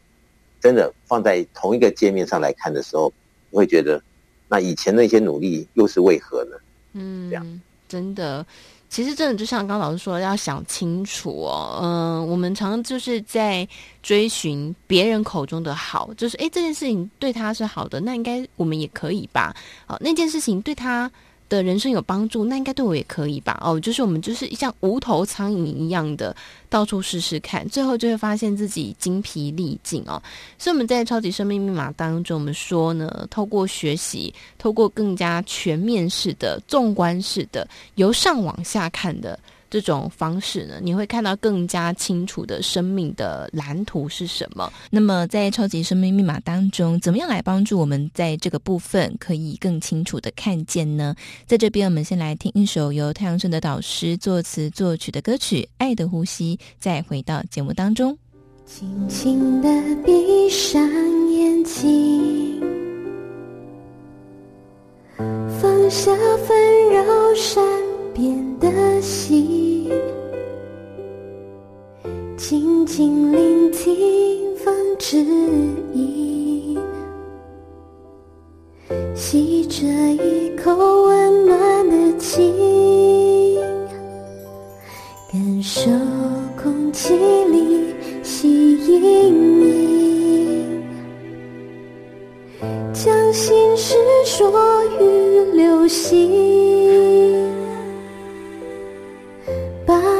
真的放在同一个界面上来看的时候，你会觉得那以前那些努力又是为何呢？嗯，这样真的。其实真的就像刚老师说的，要想清楚哦。嗯，我们常常就是在追寻别人口中的好，就是诶，这件事情对他是好的，那应该我们也可以吧？好，那件事情对他的人生有帮助，那应该对我也可以吧？哦，就是我们就是像无头苍蝇一样的到处试试看，最后就会发现自己精疲力尽哦。所以我们在超级生命密码当中，我们说呢，透过学习，透过更加全面式的、纵观式的，由上往下看的。这种方式呢，你会看到更加清楚的生命的蓝图是什么。那么，在超级生命密码当中，怎么样来帮助我们在这个部分可以更清楚的看见呢？在这边，我们先来听一首由太阳神的导师作词作曲的歌曲《爱的呼吸》，再回到节目当中。轻轻的闭上眼睛，放下纷扰闪。变的心，静静聆听风之音，吸着一口温暖的气，感受空气里吸引你，将心事说与流星。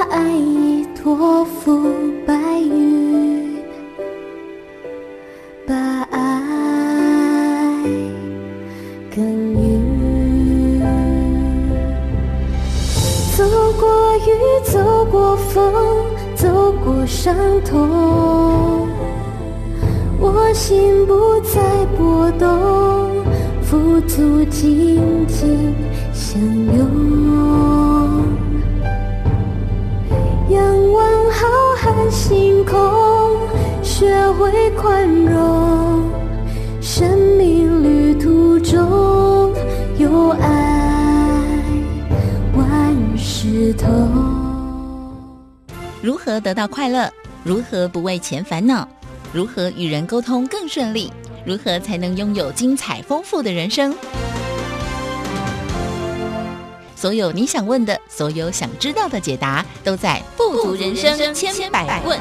爱已托付白云，把爱耕耘。走过雨，走过。伤痛，我心不再波动，付出紧紧相拥，星空，学会宽容，生命旅途中有爱万事通。如何得到快乐？如何不为钱烦恼？如何与人沟通更顺利？如何才能拥有精彩丰富的人生？所有你想问的，所有想知道的解答，都在《富足人生千百问》。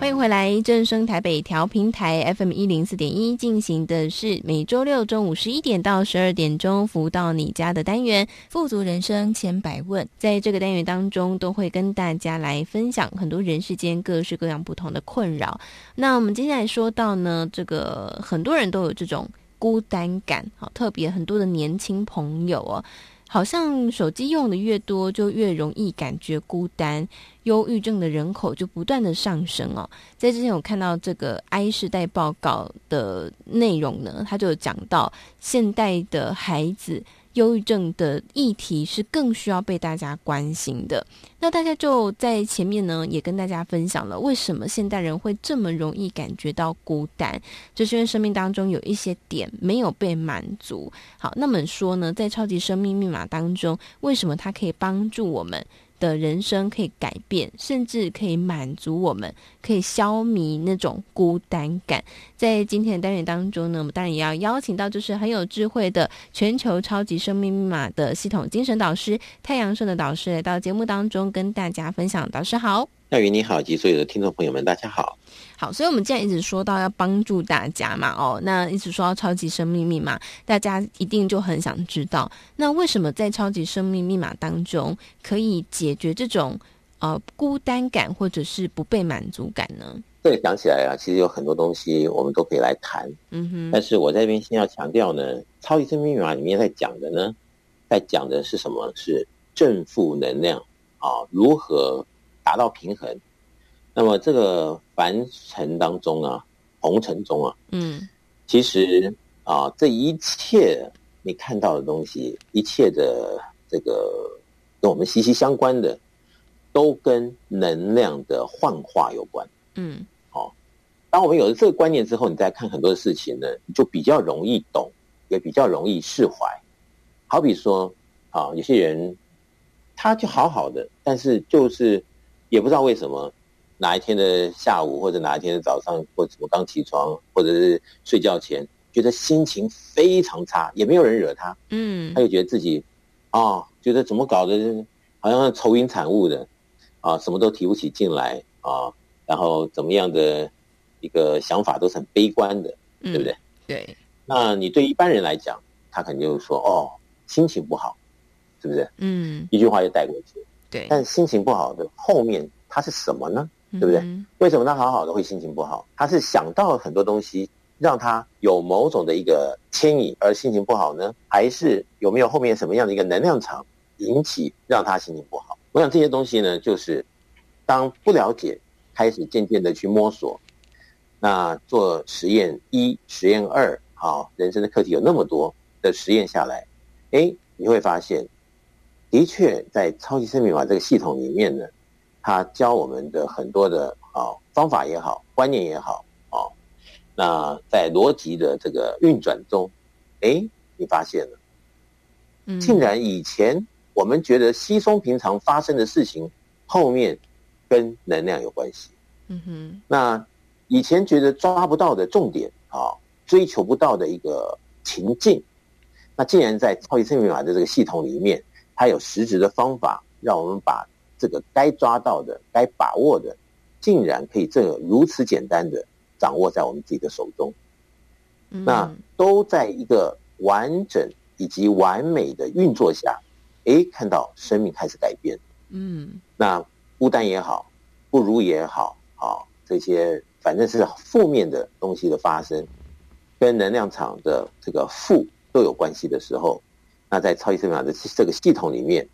欢迎回来，正声台北调频台 FM 一零四点一进行的是每周六中午十一点到十二点钟服务到你家的单元《富足人生千百问》。在这个单元当中，都会跟大家来分享很多人世间各式各样不同的困扰。那我们接下来说到呢，这个很多人都有这种孤单感，好，特别很多的年轻朋友哦。好像手机用的越多，就越容易感觉孤单，忧郁症的人口就不断的上升哦。在之前我看到这个 I 世代报告的内容呢，他就讲到现代的孩子。忧郁症的议题是更需要被大家关心的。那大家就在前面呢，也跟大家分享了为什么现代人会这么容易感觉到孤单，就是因为生命当中有一些点没有被满足。好，那么说呢，在超级生命密码当中，为什么它可以帮助我们的人生可以改变，甚至可以满足我们，可以消弭那种孤单感。在今天的单元当中呢，我们当然也要邀请到就是很有智慧的全球超级生命密码的系统精神导师太阳盛的导师来到节目当中跟大家分享。导师好，夏云你好，及所有的听众朋友们，大家好。好，所以我们既然一直说到要帮助大家嘛，哦，那一直说到超级生命密码，大家一定就很想知道，那为什么在超级生命密码当中可以解决这种呃孤单感或者是不被满足感呢？这个讲起来啊，其实有很多东西我们都可以来谈，嗯哼。但是我在这边先要强调呢，超级生命密码里面在讲的呢，在讲的是什么？是正负能量啊，如何达到平衡？那么这个凡尘当中啊，红尘中啊，嗯，其实啊，这一切你看到的东西，一切的这个跟我们息息相关的，都跟能量的幻化有关。嗯，好，当我们有了这个观念之后，你再看很多的事情呢，你就比较容易懂，也比较容易释怀。好比说啊，有些人他就好好的，但是就是也不知道为什么。哪一天的下午，或者哪一天的早上，或者我刚起床，或者是睡觉前，觉得心情非常差，也没有人惹他，嗯，他就觉得自己，啊、哦，觉得怎么搞的，好像愁云惨雾的，啊，什么都提不起劲来啊，然后怎么样的一个想法都是很悲观的，对不对？嗯、对。那你对一般人来讲，他肯定就说，哦，心情不好，是不是？嗯，一句话就带过去。对。但心情不好的后面，它是什么呢？对不对？为什么他好好的会心情不好？他是想到了很多东西，让他有某种的一个牵引而心情不好呢？还是有没有后面什么样的一个能量场引起让他心情不好？我想这些东西呢，就是当不了解，开始渐渐的去摸索。那做实验一、实验二，好，人生的课题有那么多的实验下来，哎，你会发现，的确在超级生命密码这个系统里面呢。他教我们的很多的啊方法也好，观念也好啊，那在逻辑的这个运转中，哎，你发现了，嗯，竟然以前我们觉得稀松平常发生的事情，后面跟能量有关系。嗯哼，那以前觉得抓不到的重点啊，追求不到的一个情境，那竟然在超级生命密码的这个系统里面，它有实质的方法，让我们把。这个该抓到的、该把握的，竟然可以这如此简单的掌握在我们自己的手中，嗯、那都在一个完整以及完美的运作下，诶，看到生命开始改变。嗯，那孤单也好，不如也好，啊，这些反正是负面的东西的发生，跟能量场的这个负都有关系的时候，那在超级生命的这个系统里面。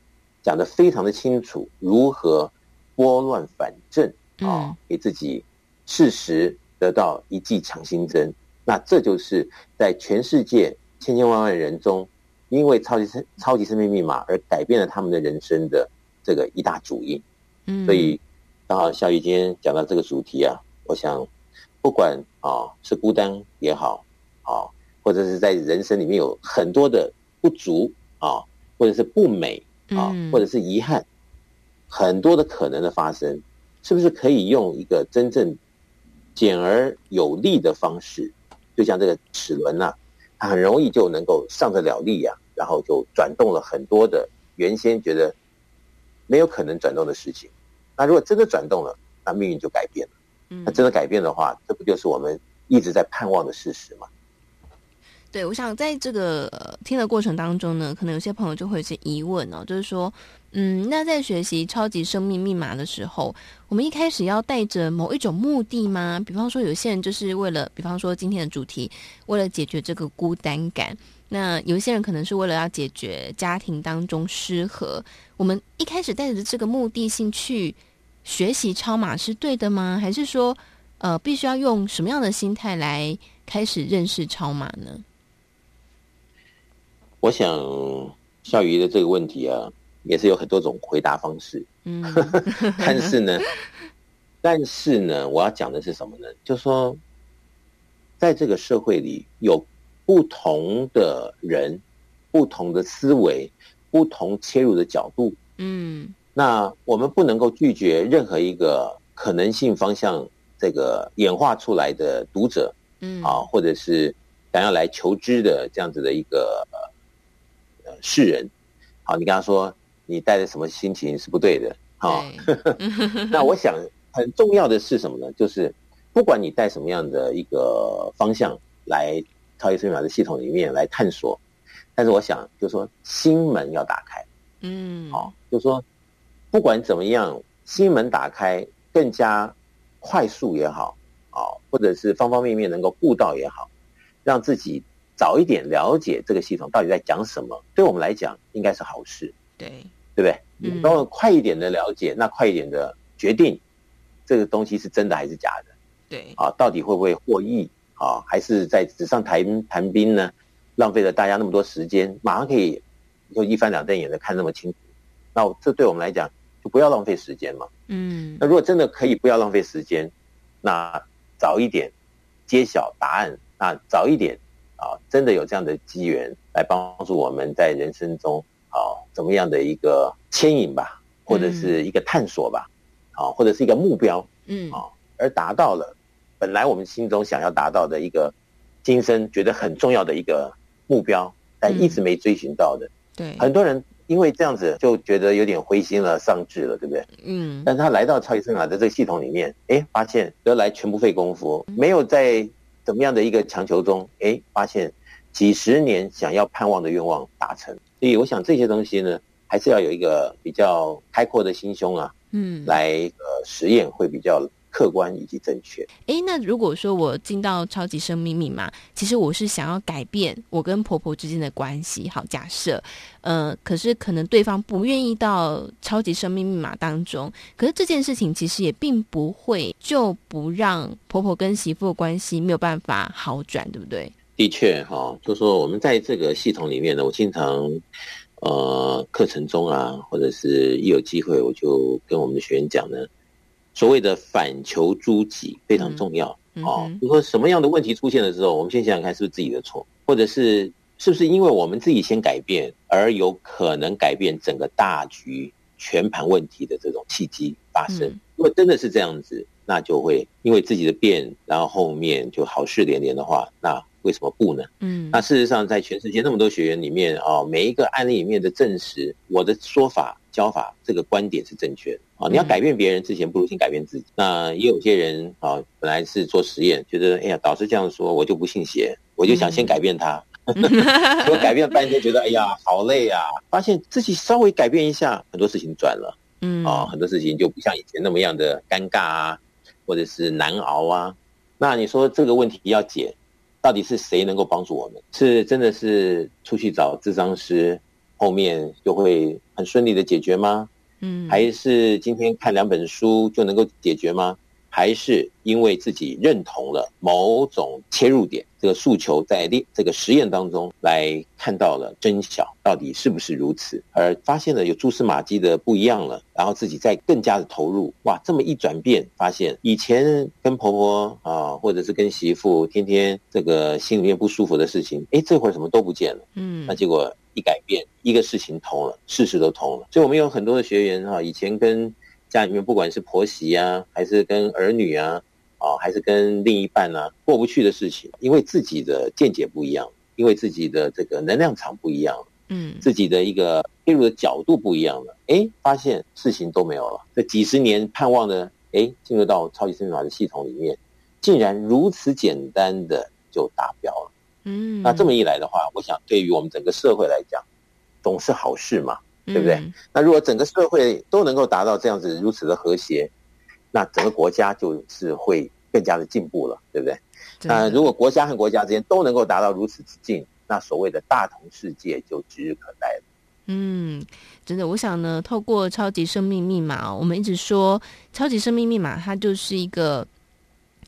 讲的非常的清楚，如何拨乱反正啊、给自己适时得到一剂强心针。那这就是在全世界千千万万人中，因为超级生超级生命密码而改变了他们的人生的这个一大主因。嗯，所以刚好小雨今天讲到这个主题啊，我想不管啊是孤单也好啊，或者是在人生里面有很多的不足啊，或者是不美啊，嗯或者是遗憾，很多的可能的发生，是不是可以用一个真正简而有力的方式？就像这个齿轮呐，它很容易就能够上得了力呀、啊，然后就转动了很多的原先觉得没有可能转动的事情。那如果真的转动了，那命运就改变了。那真的改变的话，这不就是我们一直在盼望的事实吗？对，我想在这个、听的过程当中呢，可能有些朋友就会有些疑问哦，就是说，嗯，那在学习超级生命密码的时候，我们一开始要带着某一种目的吗？比方说，有些人就是为了，比方说今天的主题，为了解决这个孤单感；那有一些人可能是为了要解决家庭当中失和。我们一开始带着这个目的性去学习超码是对的吗？还是说，呃，必须要用什么样的心态来开始认识超码呢？我想，笑鱼的这个问题啊，也是有很多种回答方式。嗯，但是呢，但是呢，我要讲的是什么呢？就是说，在这个社会里，有不同的人、不同的思维、不同切入的角度。嗯，那我们不能够拒绝任何一个可能性方向这个演化出来的读者，嗯啊，或者是想要来求知的这样子的一个。世人，好，你跟他说你带着什么心情是不对的，好。那我想很重要的是什么呢？就是不管你带什么样的一个方向来超级生命密码的系统里面来探索，但是我想就是说心门要打开，嗯，好，就是说不管怎么样，心门打开更加快速也好，啊，或者是方方面面能够顾到也好，让自己。早一点了解这个系统到底在讲什么，对我们来讲应该是好事，对对不对？嗯，然后快一点的了解，那快一点的决定，这个东西是真的还是假的？对啊，到底会不会获益啊？还是在纸上谈谈兵呢？浪费了大家那么多时间，马上可以就一翻两瞪眼的看那么清楚，那这对我们来讲就不要浪费时间嘛。嗯，那如果真的可以不要浪费时间，那早一点揭晓答案，那早一点。啊，真的有这样的机缘来帮助我们在人生中啊，怎么样的一个牵引吧，或者是一个探索吧，啊，或者是一个目标，嗯，啊，而达到了本来我们心中想要达到的一个今生觉得很重要的一个目标，但一直没追寻到的，对，很多人因为这样子就觉得有点灰心了、丧志了，对不对？嗯，但他来到超级生命密码的这个系统里面，哎，发现得来全不费功夫，没有在。怎么样的一个强求中，哎，发现几十年想要盼望的愿望达成，所以我想这些东西呢，还是要有一个比较开阔的心胸啊，嗯，来呃实验会比较客观以及正确。诶，那如果说我进到超级生命密码，其实我是想要改变我跟婆婆之间的关系。好，假设，呃，可是可能对方不愿意到超级生命密码当中，可是这件事情其实也并不会就不让婆婆跟媳妇的关系没有办法好转，对不对？的确，哈、哦，就说我们在这个系统里面呢，我经常呃课程中啊，或者是一有机会，我就跟我们的学员讲呢。所谓的反求诸己非常重要、嗯、哦。就说什么样的问题出现的时候，我们先想想看是不是自己的错，或者是是不是因为我们自己先改变，而有可能改变整个大局全盘问题的这种契机发生。嗯、如果真的是这样子，那就会因为自己的变，然后后面就好事连连的话，那为什么不呢？嗯，那事实上在全世界那么多学员里面啊、哦，每一个案例里面的证实，我的说法教法这个观点是正确的。啊，你要改变别人之前，不如先改变自己。那也有些人啊，本来是做实验，觉得哎呀，导师这样说，我就不信邪，我就想先改变他。结果改变半天，觉得哎呀，好累啊！发现自己稍微改变一下，很多事情转了。嗯，啊，很多事情就不像以前那么样的尴尬啊，或者是难熬啊。那你说这个问题要解，到底是谁能够帮助我们？是真的是出去找智商师，后面就会很顺利的解决吗？嗯，还是今天看两本书就能够解决吗？还是因为自己认同了某种切入点，这个诉求在这个实验当中来看到了真相，到底是不是如此？而发现了有蛛丝马迹的不一样了，然后自己再更加的投入。哇，这么一转变，发现以前跟婆婆啊，或者是跟媳妇天天这个心里面不舒服的事情，哎，这会儿什么都不见了。嗯，那结果一改变，一个事情通了，事事都通了。所以我们有很多的学员哈，以前跟家里面不管是婆媳啊，还是跟儿女啊，啊，还是跟另一半啊，过不去的事情，因为自己的见解不一样，因为自己的这个能量场不一样，嗯，自己的一个介入的角度不一样了，哎，发现事情都没有了。这几十年盼望的，哎，进入到超级生命密码的系统里面，竟然如此简单的就达标了。嗯，那这么一来的话，我想对于我们整个社会来讲，总是好事嘛。对不对？嗯、那如果整个社会都能够达到这样子如此的和谐，那整个国家就是会更加的进步了，对不对？那如果国家和国家之间都能够达到如此之近，那所谓的大同世界就指日可待了。嗯，真的，我想呢，透过超级生命密码，我们一直说超级生命密码，它就是一个。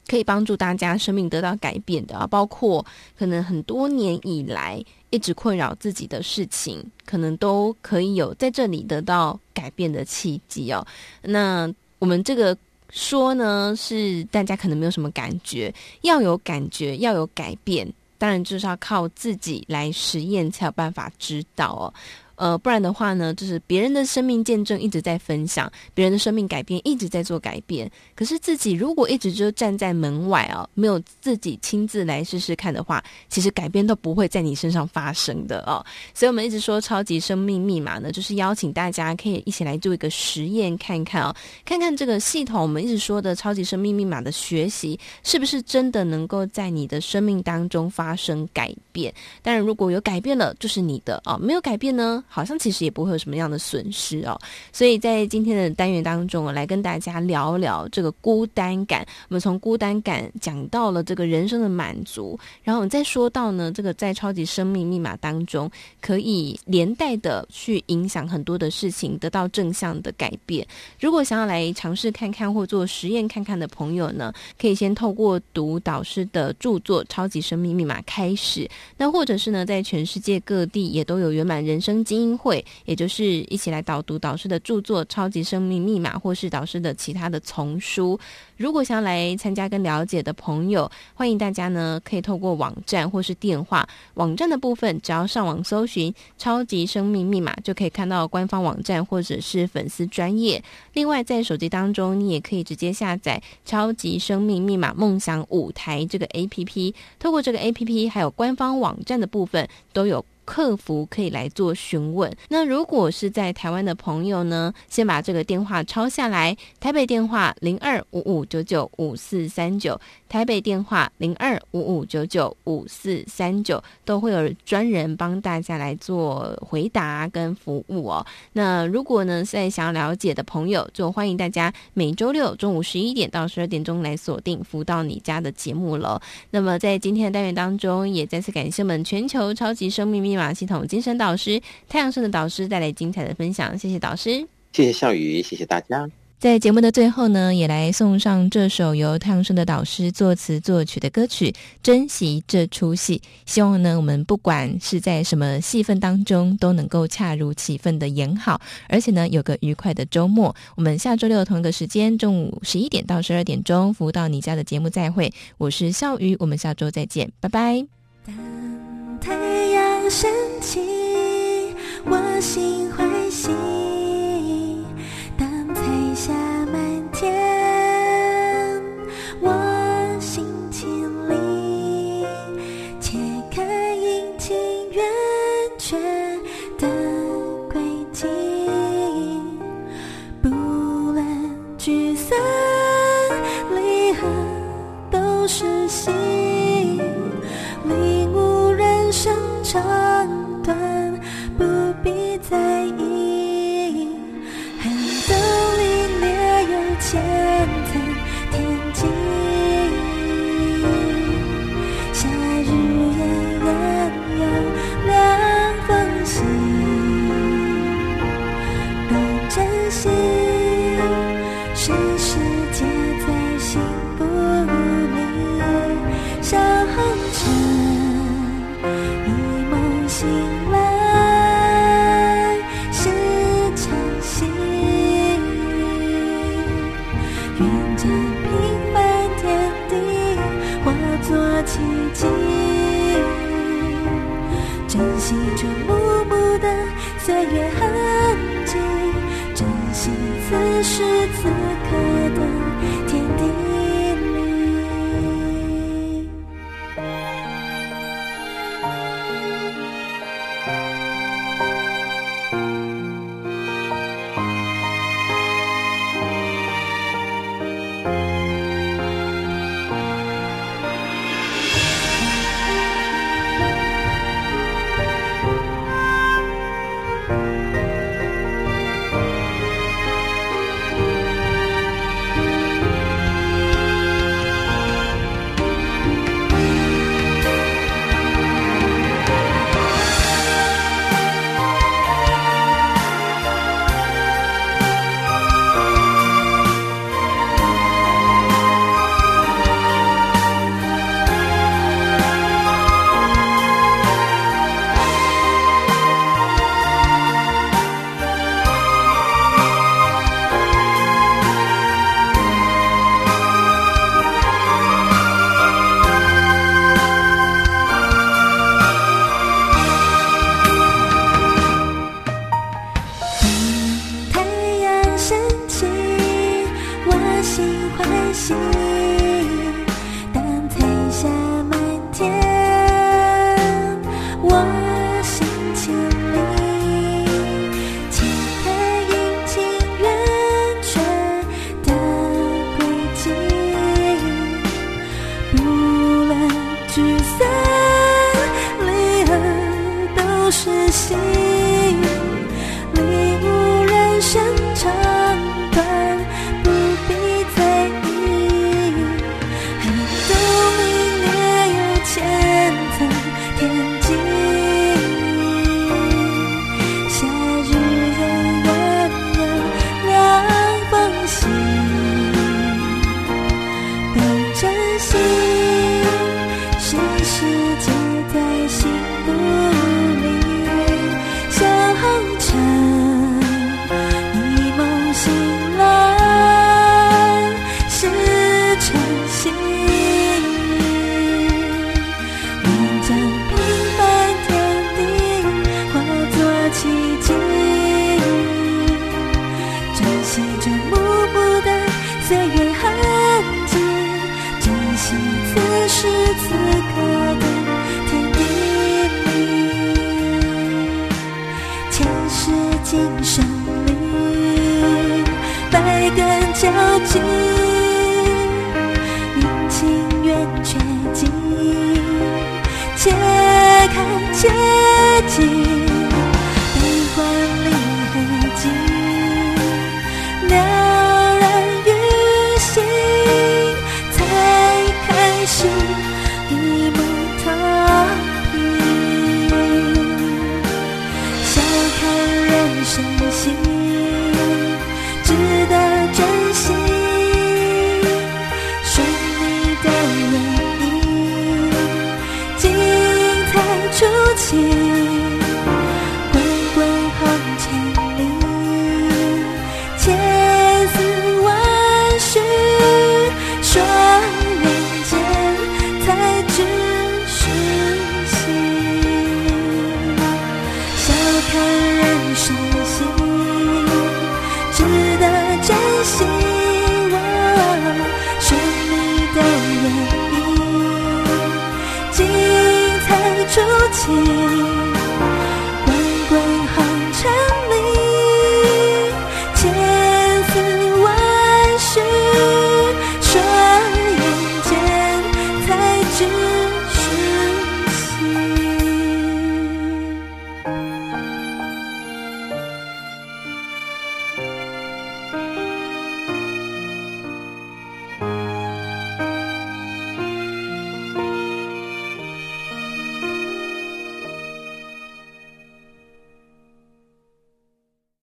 可以帮助大家生命得到改变的啊，包括可能很多年以来一直困扰自己的事情，可能都可以有在这里得到改变的契机哦。那我们这个说呢，是大家可能没有什么感觉，要有感觉，要有改变，当然就是要靠自己来实验才有办法知道哦。呃，不然的话呢，就是别人的生命见证一直在分享，别人的生命改变一直在做改变。可是自己如果一直就站在门外啊，没有自己亲自来试试看的话，其实改变都不会在你身上发生的哦。所以我们一直说超级生命密码呢，就是邀请大家可以一起来做一个实验，看看哦，看看这个系统我们一直说的超级生命密码的学习，是不是真的能够在你的生命当中发生改变？当然，如果有改变了，就是你的哦；没有改变呢？好像其实也不会有什么样的损失哦，所以在今天的单元当中，我来跟大家聊聊这个孤单感。我们从孤单感讲到了这个人生的满足，然后我们再说到呢，这个在超级生命密码当中可以连带的去影响很多的事情，得到正向的改变。如果想要来尝试看看或做实验看看的朋友呢，可以先透过读导师的著作《超级生命密码》开始，那或者是呢，在全世界各地也都有圆满人生经经会，也就是一起来导读导师的著作《超级生命密码》，或是导师的其他的丛书。如果想要来参加跟了解的朋友，欢迎大家呢，可以透过网站或是电话。网站的部分，只要上网搜寻“超级生命密码”，就可以看到官方网站或者是粉丝专业。另外，在手机当中，你也可以直接下载“超级生命密码梦想舞台”这个 APP。透过这个 APP，还有官方网站的部分，都有。客服可以来做询问。那如果是在台湾的朋友呢，先把这个电话抄下来。台北电话零二五五九九五四三九，台北电话零二五五九九五四三九，都会有专人帮大家来做回答跟服务哦。那如果呢，现在想要了解的朋友，就欢迎大家每周六中午十一点到十二点钟来锁定福到你家的节目了。那么在今天的单元当中，也再次感谢我们全球超级生命密码系统精神导师太阳盛德导师带来精彩的分享，谢谢导师，谢谢笑宇，谢谢大家。在节目的最后呢，也来送上这首由太阳盛德导师作词作曲的歌曲《珍惜这出戏》。希望呢，我们不管是在什么戏份当中，都能够恰如其分的演好，而且呢，有个愉快的周末。我们下周六同一个时间，中午十一点到十二点钟，服务到你家的节目再会。我是笑鱼，我们下周再见，拜拜。当太阳升起，我心欢喜；